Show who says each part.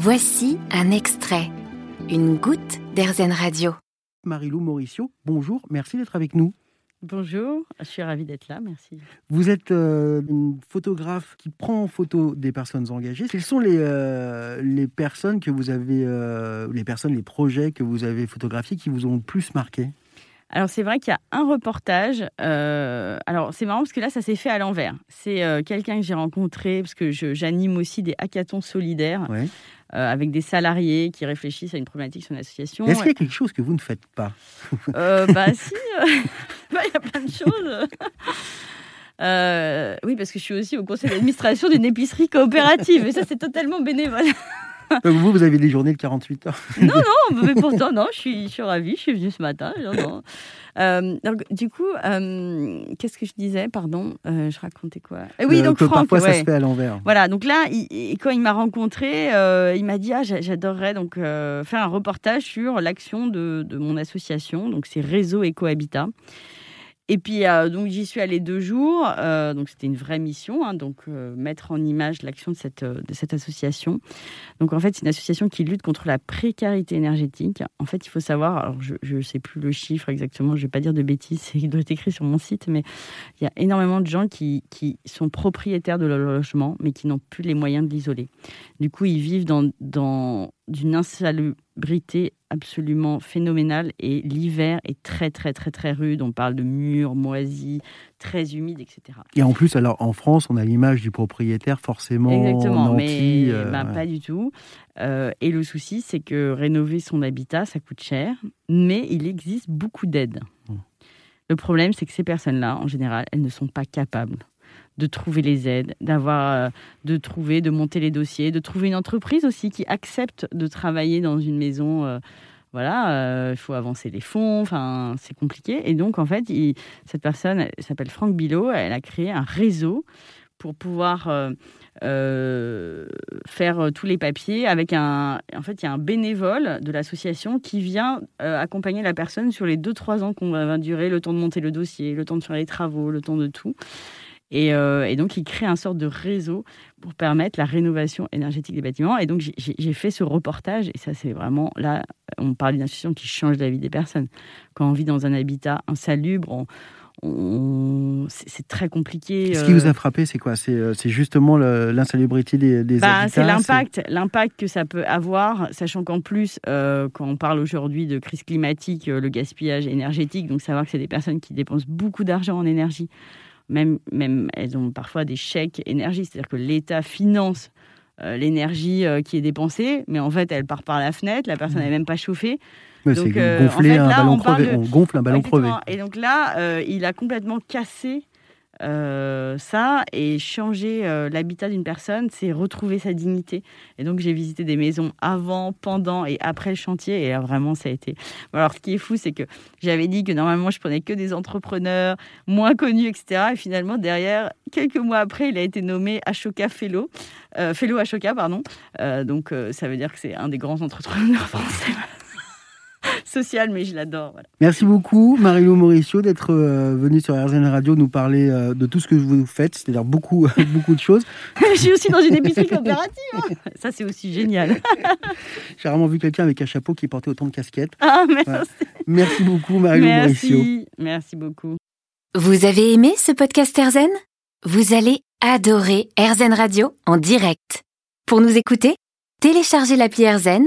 Speaker 1: Voici un extrait, une goutte d'Airzen Radio.
Speaker 2: Marilou Mauricio, bonjour, merci d'être avec nous.
Speaker 3: Bonjour, je suis ravie d'être là, merci.
Speaker 2: Vous êtes euh, une photographe qui prend en photo des personnes engagées. Quelles sont les, euh, les personnes que vous avez, euh, les personnes, les projets que vous avez photographiés qui vous ont le plus marqué?
Speaker 3: Alors c'est vrai qu'il y a un reportage. alors c'est marrant parce que là ça s'est fait à l'envers. C'est quelqu'un que j'ai rencontré parce que j'anime aussi des hackathons solidaires. avec des salariés qui réfléchissent à une problématique sur une association.
Speaker 2: Est-ce qu'il y a quelque chose que vous ne faites pas
Speaker 3: Bah si, bah, il y a plein de choses. oui, parce que je suis aussi au conseil d'administration d'une épicerie coopérative, et ça c'est totalement bénévole.
Speaker 2: Vous, vous avez des journées de 48 heures.
Speaker 3: non, non, mais pourtant, non, je suis, je suis ravie, je suis venue ce matin. Euh, donc, du coup, euh, qu'est-ce que je disais Pardon, euh, je racontais quoi?
Speaker 2: Oui, donc Franck, parfois ça se fait à l'envers.
Speaker 3: Voilà, donc là, quand il m'a rencontré, il m'a dit ah, j'adorerais donc faire un reportage sur l'action de, de, mon association, donc c'est Réseau Éco Habitat. Et puis, euh, donc, j'y suis allée deux jours. Euh, donc, c'était une vraie mission, hein, donc euh, mettre en image l'action de cette, association. Donc, en fait, c'est une association qui lutte contre la précarité énergétique. En fait, il faut savoir, alors je ne sais plus le chiffre exactement, je ne vais pas dire de bêtises, il doit être écrit sur mon site, mais il y a énormément de gens qui, sont propriétaires de leur logement, mais qui n'ont plus les moyens de l'isoler. Du coup, ils vivent dans, dans d'une insalubrité absolument phénoménale et l'hiver est très très très très rude. On parle de murs moisis, très humides, etc.
Speaker 2: Et en plus, alors en France, on a l'image du propriétaire forcément
Speaker 3: Exactement, mais
Speaker 2: euh,
Speaker 3: ben, pas du tout. Euh, et le souci, c'est que rénover son habitat, ça coûte cher, mais il existe beaucoup d'aides. Mmh. Le problème, c'est que ces personnes-là, en général, elles ne sont pas capables de trouver les aides, d'avoir, euh, de trouver, de monter les dossiers, de trouver une entreprise aussi qui accepte de travailler dans une maison. Euh, voilà, euh, il faut avancer les fonds, enfin, c'est compliqué. Et donc, en fait, cette personne s'appelle Franck Bilot, elle a créé un réseau pour pouvoir faire tous les papiers avec un. En fait, il y a un bénévole de l'association qui vient accompagner la personne sur les 2-3 ans qu'on va durer, le temps de monter le dossier, le temps de faire les travaux, le temps de tout. Euh, et, donc, il crée un sorte de réseau pour permettre la rénovation énergétique des bâtiments. Et donc, j'ai fait ce reportage. Et ça, c'est vraiment là, on parle d'une institution qui change la vie des personnes. Quand on vit dans un habitat insalubre, on, c'est très compliqué.
Speaker 2: Ce qui vous a euh. frappé, c'est quoi? Euh, C'est justement l'insalubrité des, des
Speaker 3: bah,
Speaker 2: habitats
Speaker 3: C'est l'impact, l'impact que ça peut avoir, sachant qu'en plus, quand on parle aujourd'hui de crise climatique, le gaspillage énergétique, donc savoir que c'est des personnes qui dépensent beaucoup d'argent en énergie même, même elles ont parfois des chèques énergie, c'est-à-dire que l'État finance euh, l'énergie euh, qui est dépensée, mais en fait, elle part par la fenêtre, la personne n'est mmh. même pas chauffée.
Speaker 2: Donc, euh, gonfler un ballon crevé. On gonfle un ballon crevé.
Speaker 3: Et donc là, il a complètement cassé euh, ça et changer euh, l'habitat d'une personne, c'est retrouver sa dignité. Et donc j'ai visité des maisons avant, pendant et après le chantier et vraiment ça a été. Alors ce qui est fou, c'est que j'avais dit que normalement je prenais que des entrepreneurs moins connus, etc. Et finalement derrière, quelques mois après, il a été nommé Ashoka Fellow, euh, Fellow Ashoka, pardon. donc ça veut dire que c'est un des grands entrepreneurs français. Social, mais je l'adore.
Speaker 2: Merci beaucoup, Marilou Mauricio, d'être euh, venue sur RZN Radio nous parler euh, de tout ce que vous faites, c'est-à-dire beaucoup, beaucoup de choses.
Speaker 3: je suis aussi dans une épicerie coopérative. Hein. Ça, c'est aussi génial.
Speaker 2: J'ai rarement vu quelqu'un avec un chapeau qui portait autant de casquettes.
Speaker 3: Ah, merci.
Speaker 2: Merci beaucoup, Marilou
Speaker 3: merci.
Speaker 2: Mauricio.
Speaker 3: Merci beaucoup.
Speaker 1: Vous avez aimé ce podcast RZN Vous allez adorer RZN Radio en direct. Pour nous écouter, téléchargez l'appli RZN